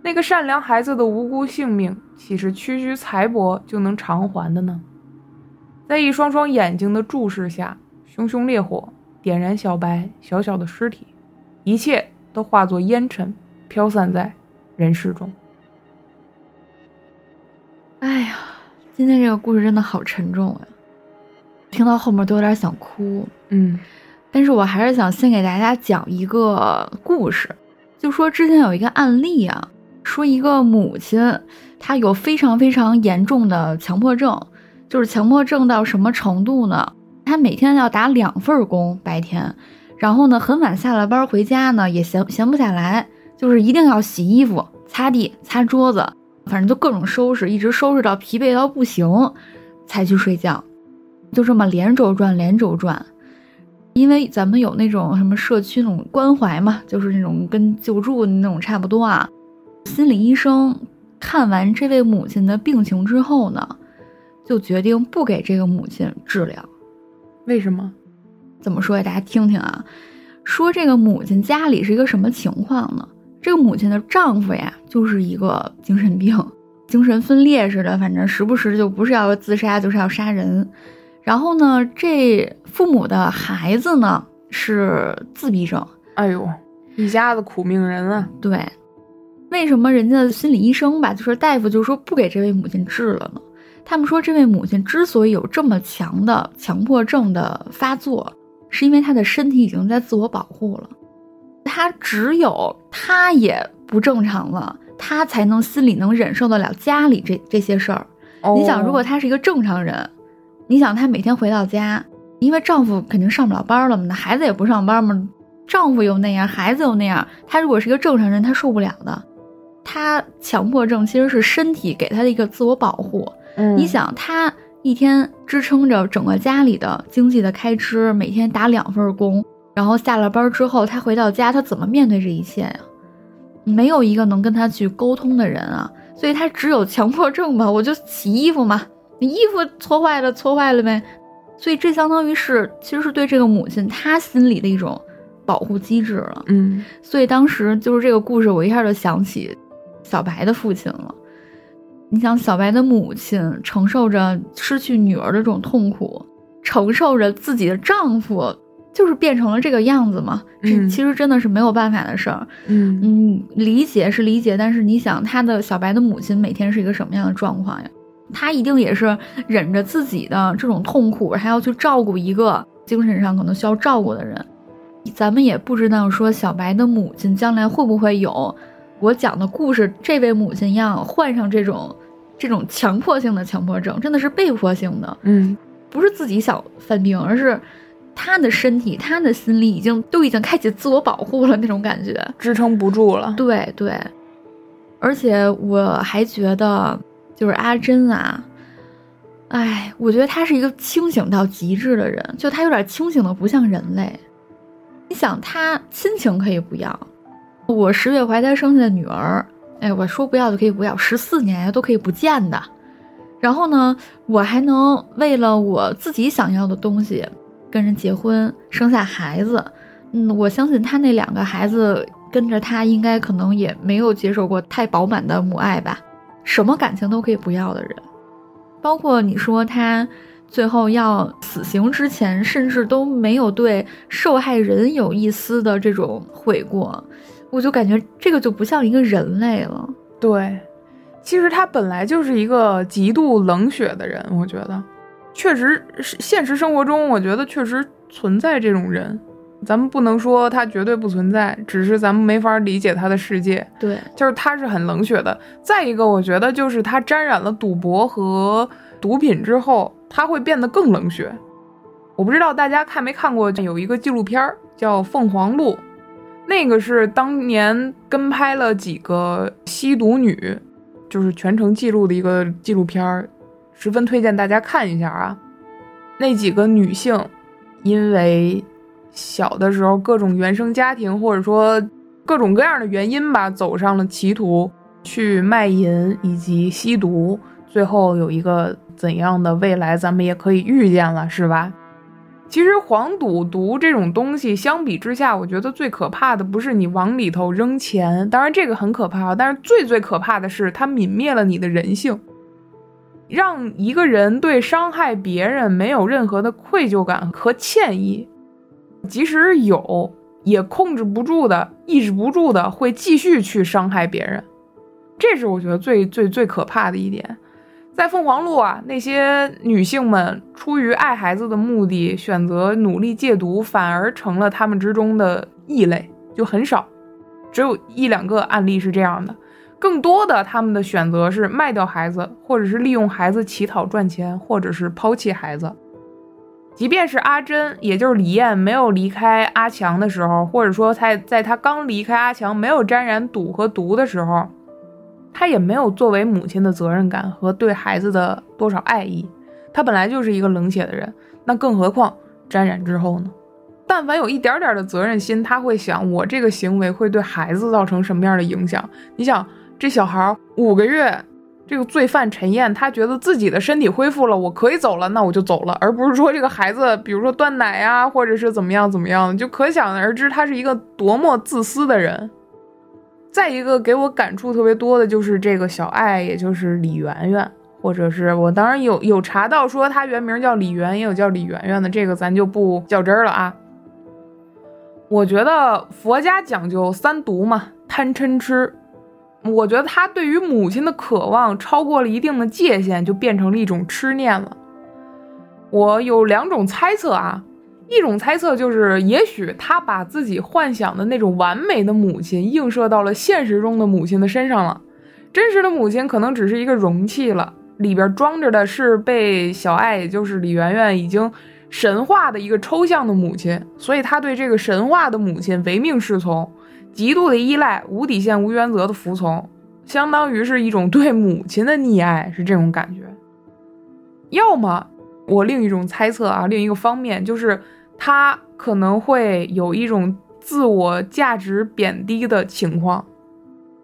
那个善良孩子的无辜性命，岂是区区财帛就能偿还的呢？在一双双眼睛的注视下，熊熊烈火点燃小白小小的尸体，一切都化作烟尘，飘散在人世中。哎呀，今天这个故事真的好沉重呀！听到后面都有点想哭，嗯，但是我还是想先给大家讲一个故事，就说之前有一个案例啊，说一个母亲，她有非常非常严重的强迫症，就是强迫症到什么程度呢？她每天要打两份工，白天，然后呢很晚下了班回家呢也闲闲不下来，就是一定要洗衣服、擦地、擦桌子，反正就各种收拾，一直收拾到疲惫到不行，才去睡觉。就这么连轴转，连轴转，因为咱们有那种什么社区那种关怀嘛，就是那种跟救助那种差不多啊。心理医生看完这位母亲的病情之后呢，就决定不给这个母亲治疗。为什么？怎么说呀？大家听听啊。说这个母亲家里是一个什么情况呢？这个母亲的丈夫呀，就是一个精神病，精神分裂似的，反正时不时就不是要自杀，就是要杀人。然后呢，这父母的孩子呢是自闭症。哎呦，一家子苦命人啊！对，为什么人家心理医生吧，就是大夫就说不给这位母亲治了呢？他们说，这位母亲之所以有这么强的强迫症的发作，是因为她的身体已经在自我保护了。她只有她也不正常了，她才能心里能忍受得了家里这这些事儿。你想，如果她是一个正常人。你想，她每天回到家，因为丈夫肯定上不了班了嘛，那孩子也不上班嘛，丈夫又那样，孩子又那样，她如果是一个正常人，她受不了的。她强迫症其实是身体给她的一个自我保护。嗯你想，她一天支撑着整个家里的经济的开支，每天打两份工，然后下了班之后，她回到家，她怎么面对这一切呀？没有一个能跟她去沟通的人啊，所以她只有强迫症吧？我就洗衣服嘛。你衣服搓坏了，搓坏了呗，所以这相当于是，其实是对这个母亲她心里的一种保护机制了。嗯，所以当时就是这个故事，我一下就想起小白的父亲了。你想，小白的母亲承受着失去女儿的这种痛苦，承受着自己的丈夫就是变成了这个样子嘛？这其实真的是没有办法的事儿。嗯嗯，理解是理解，但是你想，他的小白的母亲每天是一个什么样的状况呀？他一定也是忍着自己的这种痛苦，还要去照顾一个精神上可能需要照顾的人。咱们也不知道说小白的母亲将来会不会有我讲的故事这位母亲一样患上这种这种强迫性的强迫症，真的是被迫性的，嗯，不是自己想犯病，而是他的身体、他的心理已经都已经开启自我保护了那种感觉，支撑不住了。对对，而且我还觉得就是阿珍啊，哎，我觉得他是一个清醒到极致的人，就他有点清醒的不像人类。你想，他亲情可以不要，我十月怀胎生下的女儿，哎，我说不要就可以不要，十四年呀都可以不见的。然后呢，我还能为了我自己想要的东西跟人结婚，生下孩子。嗯，我相信他那两个孩子跟着他，应该可能也没有接受过太饱满的母爱吧。什么感情都可以不要的人，包括你说他。最后要死刑之前，甚至都没有对受害人有一丝的这种悔过，我就感觉这个就不像一个人类了。对，其实他本来就是一个极度冷血的人，我觉得，确实是现实生活中，我觉得确实存在这种人。咱们不能说它绝对不存在，只是咱们没法理解它的世界。对，就是它是很冷血的。再一个，我觉得就是它沾染了赌博和毒品之后。它会变得更冷血。我不知道大家看没看过，有一个纪录片叫《凤凰路》，那个是当年跟拍了几个吸毒女，就是全程记录的一个纪录片，十分推荐大家看一下啊。那几个女性因为小的时候各种原生家庭，或者说各种各样的原因吧，走上了歧途，去卖淫以及吸毒，最后有一个。怎样的未来咱们也可以预见了，是吧？其实黄赌毒这种东西，相比之下，我觉得最可怕的不是你往里头扔钱，当然这个很可怕，但是最最可怕的是它泯灭了你的人性，让一个人对伤害别人没有任何的愧疚感和歉意，即使有，也控制不住的、抑制不住的会继续去伤害别人，这是我觉得最最最可怕的一点。在凤凰路啊，那些女性们出于爱孩子的目的，选择努力戒毒，反而成了他们之中的异类，就很少，只有一两个案例是这样的。更多的，他们的选择是卖掉孩子，或者是利用孩子乞讨赚钱，或者是抛弃孩子。即便是阿珍，也就是李艳，没有离开阿强的时候，或者说在在她刚离开阿强，没有沾染赌和毒的时候。她也没有作为母亲的责任感和对孩子的多少爱意，他本来就是一个冷血的人，那更何况沾染之后呢？但凡有一点点的责任心，他会想我这个行为会对孩子造成什么样的影响？你想，这小孩五个月，这个罪犯陈燕，他觉得自己的身体恢复了，我可以走了，那我就走了，而不是说这个孩子，比如说断奶呀，或者是怎么样怎么样，就可想而知他是一个多么自私的人。再一个给我感触特别多的就是这个小爱，也就是李媛媛，或者是我当然有有查到说她原名叫李媛，也有叫李媛媛的，这个咱就不较真了啊。我觉得佛家讲究三毒嘛，贪嗔痴，我觉得他对于母亲的渴望超过了一定的界限，就变成了一种痴念了。我有两种猜测啊。一种猜测就是，也许他把自己幻想的那种完美的母亲映射到了现实中的母亲的身上了。真实的母亲可能只是一个容器了，里边装着的是被小爱，也就是李媛媛已经神化的一个抽象的母亲。所以他对这个神话的母亲唯命是从，极度的依赖，无底线、无原则的服从，相当于是一种对母亲的溺爱，是这种感觉。要么，我另一种猜测啊，另一个方面就是。他可能会有一种自我价值贬低的情况。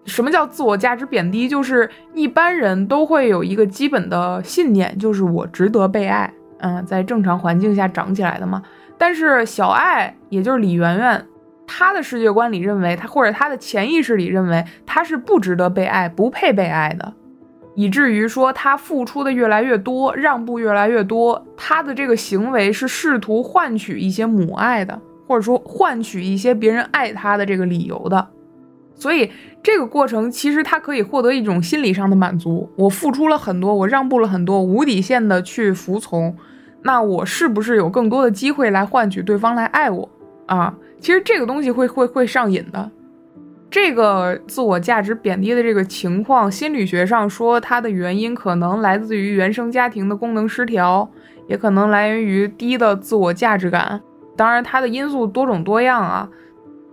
什么叫自我价值贬低？就是一般人都会有一个基本的信念，就是我值得被爱。嗯，在正常环境下长起来的嘛。但是小爱，也就是李媛媛，他的世界观里认为，他或者他的潜意识里认为，他是不值得被爱、不配被爱的。以至于说他付出的越来越多，让步越来越多，他的这个行为是试图换取一些母爱的，或者说换取一些别人爱他的这个理由的。所以这个过程其实他可以获得一种心理上的满足。我付出了很多，我让步了很多，无底线的去服从，那我是不是有更多的机会来换取对方来爱我啊？其实这个东西会会会上瘾的。这个自我价值贬低的这个情况，心理学上说它的原因可能来自于原生家庭的功能失调，也可能来源于低的自我价值感。当然，它的因素多种多样啊。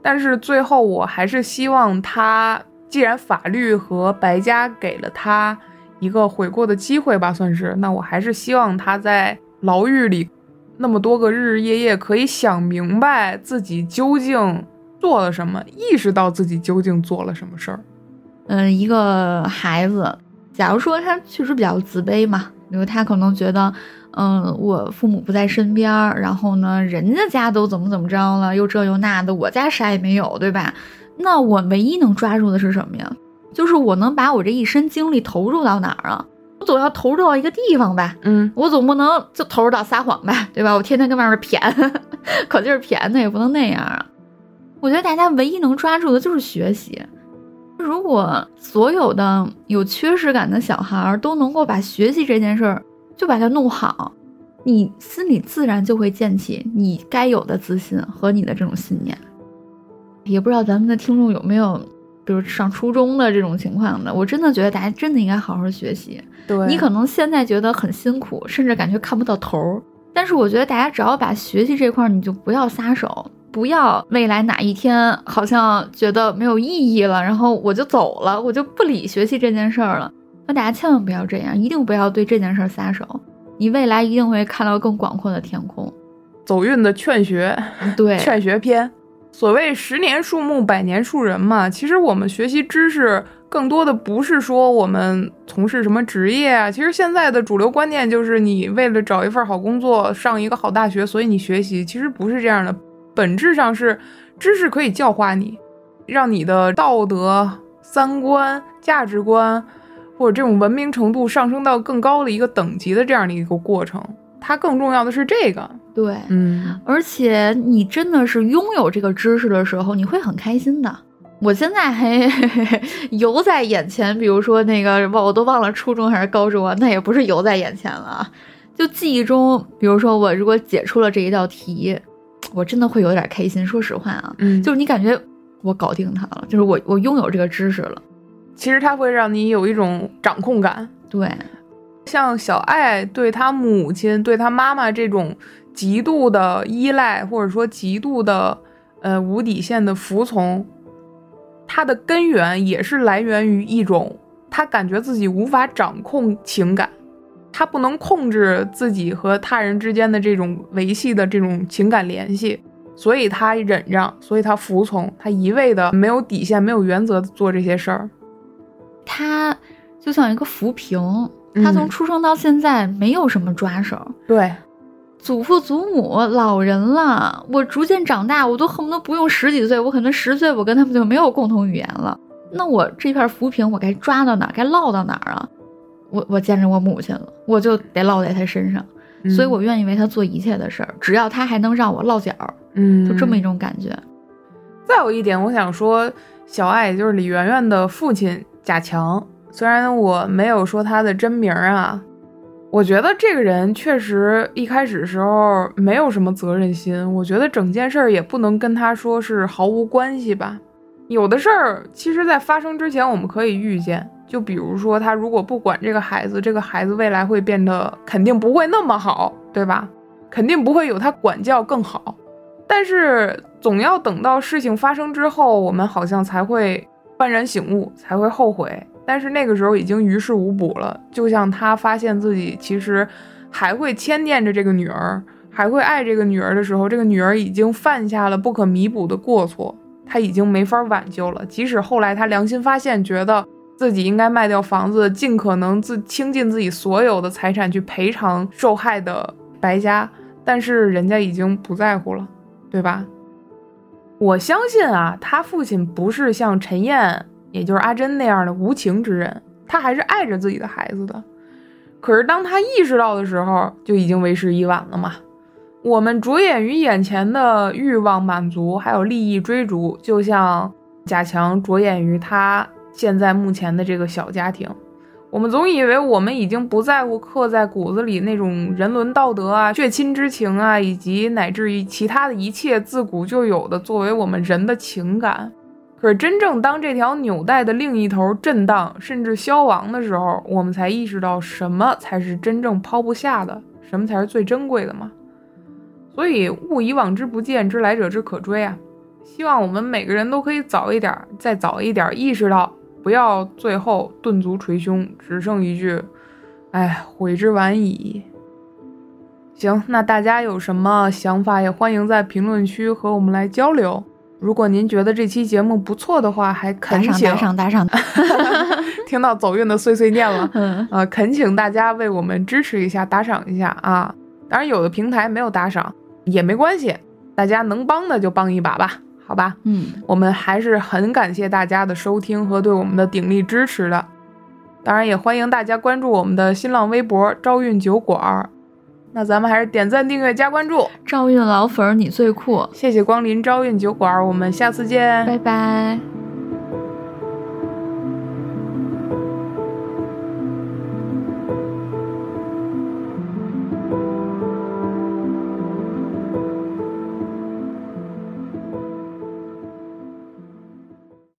但是最后，我还是希望他，既然法律和白家给了他一个悔过的机会吧，算是，那我还是希望他在牢狱里那么多个日日夜夜，可以想明白自己究竟。做了什么？意识到自己究竟做了什么事儿？嗯，一个孩子，假如说他确实比较自卑嘛，比如他可能觉得，嗯，我父母不在身边，然后呢，人家家都怎么怎么着了，又这又那的，我家啥也没有，对吧？那我唯一能抓住的是什么呀？就是我能把我这一身精力投入到哪儿啊？我总要投入到一个地方吧？嗯，我总不能就投入到撒谎吧，对吧？我天天跟外面谝，可劲儿谝，那也不能那样啊。我觉得大家唯一能抓住的就是学习。如果所有的有缺失感的小孩都能够把学习这件事儿就把它弄好，你心里自然就会建起你该有的自信和你的这种信念。也不知道咱们的听众有没有，比如上初中的这种情况的。我真的觉得大家真的应该好好学习。对你可能现在觉得很辛苦，甚至感觉看不到头儿，但是我觉得大家只要把学习这块儿，你就不要撒手。不要未来哪一天好像觉得没有意义了，然后我就走了，我就不理学习这件事儿了。那大家千万不要这样，一定不要对这件事儿撒手。你未来一定会看到更广阔的天空。走运的劝学，对 劝学篇。所谓十年树木，百年树人嘛。其实我们学习知识，更多的不是说我们从事什么职业啊。其实现在的主流观念就是，你为了找一份好工作，上一个好大学，所以你学习。其实不是这样的。本质上是，知识可以教化你，让你的道德、三观、价值观，或者这种文明程度上升到更高的一个等级的这样的一个过程。它更重要的是这个，对，嗯，而且你真的是拥有这个知识的时候，你会很开心的。我现在还 犹在眼前，比如说那个，我都忘了初中还是高中啊，那也不是犹在眼前了，就记忆中，比如说我如果解出了这一道题。我真的会有点开心，说实话啊，嗯，就是你感觉我搞定它了，就是我我拥有这个知识了。其实它会让你有一种掌控感，对。像小爱对他母亲、对他妈妈这种极度的依赖，或者说极度的呃无底线的服从，它的根源也是来源于一种他感觉自己无法掌控情感。他不能控制自己和他人之间的这种维系的这种情感联系，所以他忍让，所以他服从，他一味的没有底线、没有原则的做这些事儿。他就像一个浮萍，他从出生到现在没有什么抓手。对，祖父祖母老人了，我逐渐长大，我都恨不得不用十几岁，我可能十岁我跟他们就没有共同语言了。那我这片浮萍，我该抓到哪儿？该落到哪儿啊？我我见着我母亲了，我就得落在她身上，所以我愿意为她做一切的事儿，只要她还能让我落脚，嗯，就这么一种感觉。再有一点，我想说，小爱就是李媛媛的父亲贾强，虽然我没有说他的真名啊，我觉得这个人确实一开始时候没有什么责任心，我觉得整件事儿也不能跟他说是毫无关系吧。有的事儿，其实在发生之前我们可以预见。就比如说，他如果不管这个孩子，这个孩子未来会变得肯定不会那么好，对吧？肯定不会有他管教更好。但是总要等到事情发生之后，我们好像才会幡然醒悟，才会后悔。但是那个时候已经于事无补了。就像他发现自己其实还会牵念着这个女儿，还会爱这个女儿的时候，这个女儿已经犯下了不可弥补的过错，他已经没法挽救了。即使后来他良心发现，觉得。自己应该卖掉房子，尽可能自倾尽自己所有的财产去赔偿受害的白家，但是人家已经不在乎了，对吧？我相信啊，他父亲不是像陈燕，也就是阿珍那样的无情之人，他还是爱着自己的孩子的。可是当他意识到的时候，就已经为时已晚了嘛。我们着眼于眼前的欲望满足，还有利益追逐，就像贾强着眼于他。现在目前的这个小家庭，我们总以为我们已经不在乎刻在骨子里那种人伦道德啊、血亲之情啊，以及乃至于其他的一切自古就有的作为我们人的情感。可是，真正当这条纽带的另一头震荡甚至消亡的时候，我们才意识到什么才是真正抛不下的，什么才是最珍贵的嘛。所以，物以往之不见，知来者之可追啊！希望我们每个人都可以早一点，再早一点意识到。不要最后顿足捶胸，只剩一句“哎，悔之晚矣”。行，那大家有什么想法，也欢迎在评论区和我们来交流。如果您觉得这期节目不错的话，还恳请打赏打赏打赏。听到走运的碎碎念了，嗯呃，恳请大家为我们支持一下，打赏一下啊！当然，有的平台没有打赏也没关系，大家能帮的就帮一把吧。好吧，嗯，我们还是很感谢大家的收听和对我们的鼎力支持的。当然，也欢迎大家关注我们的新浪微博“朝运酒馆”。那咱们还是点赞、订阅、加关注。赵运老粉儿，你最酷！谢谢光临赵运酒馆，我们下次见，拜拜。